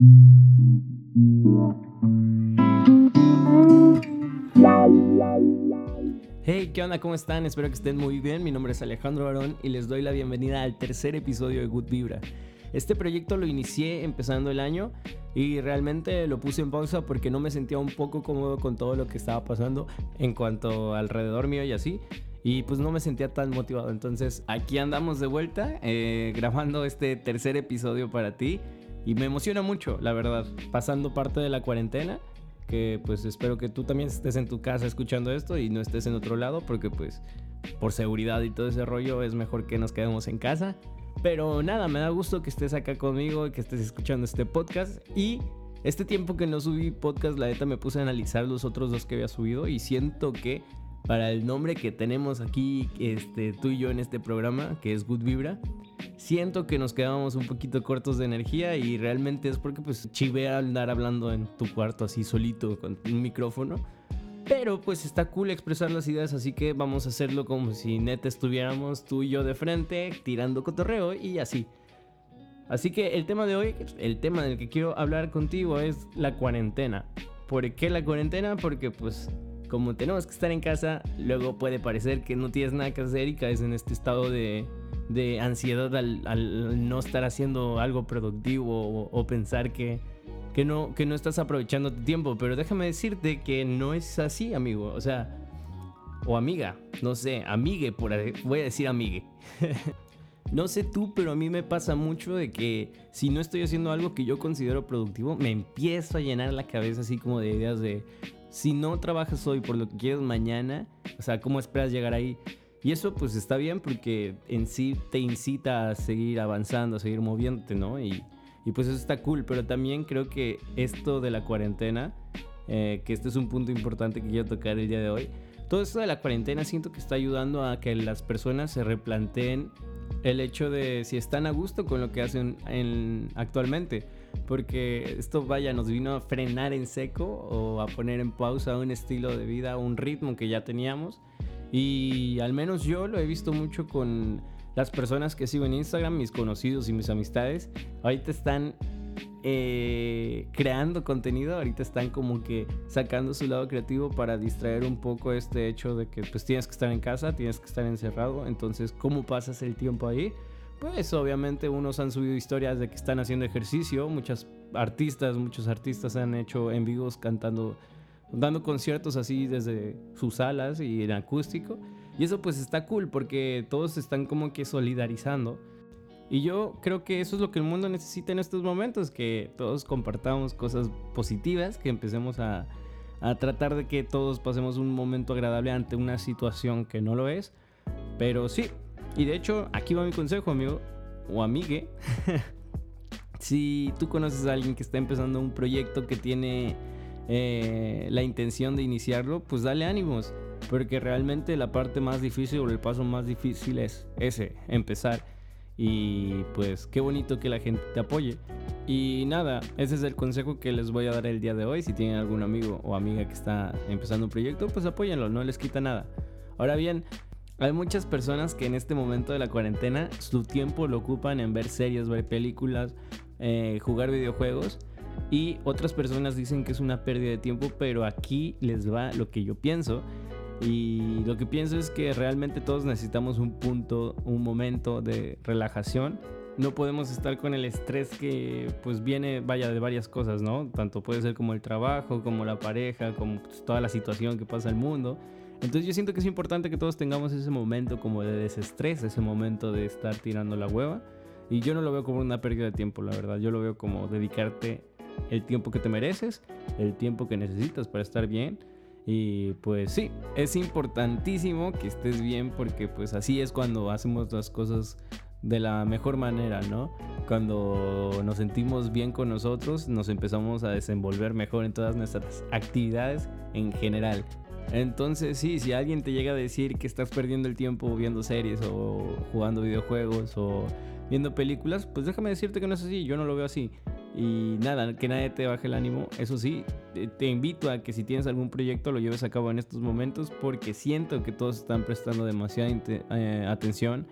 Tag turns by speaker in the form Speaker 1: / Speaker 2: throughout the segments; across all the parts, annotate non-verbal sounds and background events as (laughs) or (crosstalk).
Speaker 1: Hey, ¿qué onda? ¿Cómo están? Espero que estén muy bien. Mi nombre es Alejandro Barón y les doy la bienvenida al tercer episodio de Good Vibra. Este proyecto lo inicié empezando el año y realmente lo puse en pausa porque no me sentía un poco cómodo con todo lo que estaba pasando en cuanto alrededor mío y así. Y pues no me sentía tan motivado. Entonces aquí andamos de vuelta eh, grabando este tercer episodio para ti. Y me emociona mucho, la verdad, pasando parte de la cuarentena. Que pues espero que tú también estés en tu casa escuchando esto y no estés en otro lado porque pues por seguridad y todo ese rollo es mejor que nos quedemos en casa. Pero nada, me da gusto que estés acá conmigo y que estés escuchando este podcast. Y este tiempo que no subí podcast, la neta me puse a analizar los otros dos que había subido y siento que para el nombre que tenemos aquí, este, tú y yo en este programa, que es Good Vibra, siento que nos quedamos un poquito cortos de energía y realmente es porque pues chive andar hablando en tu cuarto así solito con un micrófono. Pero pues está cool expresar las ideas, así que vamos a hacerlo como si neta estuviéramos tú y yo de frente, tirando cotorreo y así. Así que el tema de hoy, el tema del que quiero hablar contigo es la cuarentena. ¿Por qué la cuarentena? Porque pues como tenemos que estar en casa, luego puede parecer que no tienes nada que hacer y caes en este estado de, de ansiedad al, no estar haciendo algo productivo o pensar que que no, que no estás aprovechando tu tiempo. Pero déjame decirte que no es así, amigo. O sea, o amiga, no sé, amigue, por voy a decir amigue. (laughs) no sé tú, pero a mí me pasa mucho de que si no estoy haciendo algo que yo considero productivo, me empiezo a llenar la cabeza así como de ideas de si no trabajas hoy por lo que quieres mañana, o sea, ¿cómo esperas llegar ahí? Y eso pues está bien porque en sí te incita a seguir avanzando, a seguir moviéndote, ¿no? Y, pues eso está cool, pero también creo que esto de la cuarentena, eh, que este es un punto importante que quiero tocar el día de hoy, todo esto de la cuarentena siento que está ayudando a que las personas se replanteen el hecho de si están a gusto con lo que hacen en, actualmente. Porque esto, vaya, nos vino a frenar en seco o a poner en pausa un estilo de vida, un ritmo que ya teníamos. Y al menos yo lo he visto mucho con las personas que sigo en Instagram, mis conocidos y mis amistades, ahorita están eh, creando contenido, ahorita están como que sacando su lado creativo para distraer un poco este hecho de que pues tienes que estar en casa, tienes que estar encerrado, entonces ¿cómo pasas el tiempo ahí? Pues obviamente unos han subido historias de que están haciendo ejercicio, muchas artistas, muchos artistas han hecho en vivos cantando, dando conciertos así desde sus salas y en acústico. Y eso pues está cool porque todos están como que solidarizando. Y yo creo que eso es lo que el mundo necesita en estos momentos, que todos compartamos cosas positivas, que empecemos a, a tratar de que todos pasemos un momento agradable ante una situación que no lo es. Pero sí, y de hecho aquí va mi consejo, amigo o amigue. (laughs) si tú conoces a alguien que está empezando un proyecto que tiene eh, la intención de iniciarlo, pues dale ánimos. Porque realmente la parte más difícil o el paso más difícil es ese, empezar. Y pues qué bonito que la gente te apoye. Y nada, ese es el consejo que les voy a dar el día de hoy. Si tienen algún amigo o amiga que está empezando un proyecto, pues apóyenlo, no les quita nada. Ahora bien, hay muchas personas que en este momento de la cuarentena su tiempo lo ocupan en ver series, ver películas, eh, jugar videojuegos. Y otras personas dicen que es una pérdida de tiempo, pero aquí les va lo que yo pienso. Y lo que pienso es que realmente todos necesitamos un punto, un momento de relajación. No podemos estar con el estrés que pues viene, vaya, de varias cosas, ¿no? Tanto puede ser como el trabajo, como la pareja, como pues, toda la situación que pasa en el mundo. Entonces yo siento que es importante que todos tengamos ese momento como de desestrés, ese momento de estar tirando la hueva. Y yo no lo veo como una pérdida de tiempo, la verdad. Yo lo veo como dedicarte el tiempo que te mereces, el tiempo que necesitas para estar bien y pues sí, es importantísimo que estés bien porque pues así es cuando hacemos las cosas de la mejor manera, ¿no? Cuando nos sentimos bien con nosotros, nos empezamos a desenvolver mejor en todas nuestras actividades en general. Entonces sí, si alguien te llega a decir que estás perdiendo el tiempo viendo series o jugando videojuegos o viendo películas, pues déjame decirte que no es así, yo no lo veo así. Y nada, que nadie te baje el ánimo. Eso sí, te invito a que si tienes algún proyecto lo lleves a cabo en estos momentos porque siento que todos están prestando demasiada eh, atención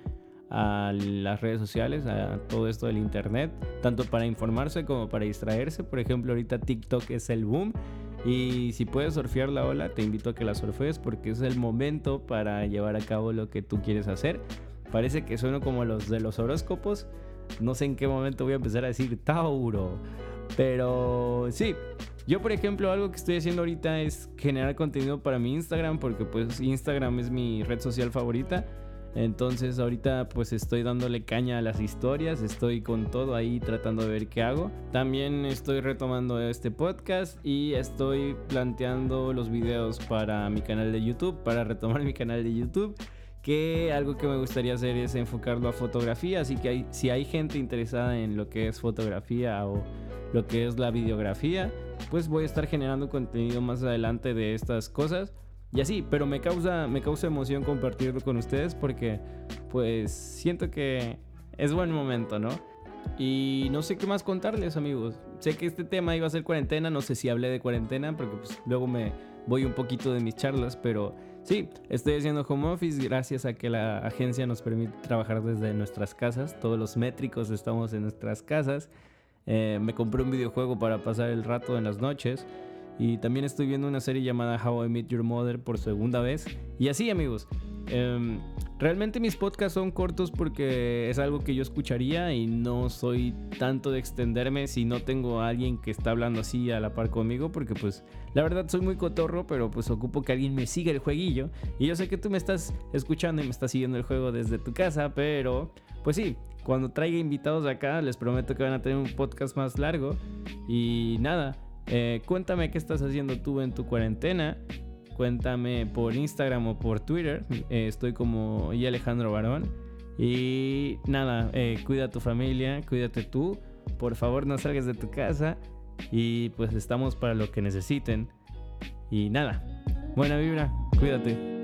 Speaker 1: a las redes sociales, a todo esto del internet, tanto para informarse como para distraerse. Por ejemplo, ahorita TikTok es el boom. Y si puedes surfear la ola, te invito a que la surfees porque es el momento para llevar a cabo lo que tú quieres hacer. Parece que sueno como los de los horóscopos. No sé en qué momento voy a empezar a decir Tauro. Pero sí, yo por ejemplo algo que estoy haciendo ahorita es generar contenido para mi Instagram porque pues Instagram es mi red social favorita. Entonces ahorita pues estoy dándole caña a las historias, estoy con todo ahí tratando de ver qué hago. También estoy retomando este podcast y estoy planteando los videos para mi canal de YouTube, para retomar (laughs) mi canal de YouTube. Que algo que me gustaría hacer es enfocarlo a fotografía, así que si hay gente interesada en lo que es fotografía o lo que es la videografía, pues voy a estar generando contenido más adelante de estas cosas. Y así, pero me causa, me causa emoción compartirlo con ustedes porque pues siento que es buen momento, ¿no? Y no sé qué más contarles, amigos. Sé que este tema iba a ser cuarentena, no sé si hablé de cuarentena porque pues, luego me voy un poquito de mis charlas, pero sí, estoy haciendo home office gracias a que la agencia nos permite trabajar desde nuestras casas. Todos los métricos estamos en nuestras casas. Eh, me compré un videojuego para pasar el rato en las noches. Y también estoy viendo una serie llamada How I Met Your Mother por segunda vez. Y así amigos, em, realmente mis podcasts son cortos porque es algo que yo escucharía y no soy tanto de extenderme si no tengo alguien que está hablando así a la par conmigo. Porque pues la verdad soy muy cotorro, pero pues ocupo que alguien me siga el jueguillo. Y yo sé que tú me estás escuchando y me estás siguiendo el juego desde tu casa, pero pues sí, cuando traiga invitados acá les prometo que van a tener un podcast más largo. Y nada. Eh, cuéntame qué estás haciendo tú en tu cuarentena. Cuéntame por Instagram o por Twitter. Eh, estoy como y Alejandro Barón. Y nada, eh, cuida a tu familia, cuídate tú. Por favor, no salgas de tu casa. Y pues estamos para lo que necesiten. Y nada, buena vibra, cuídate.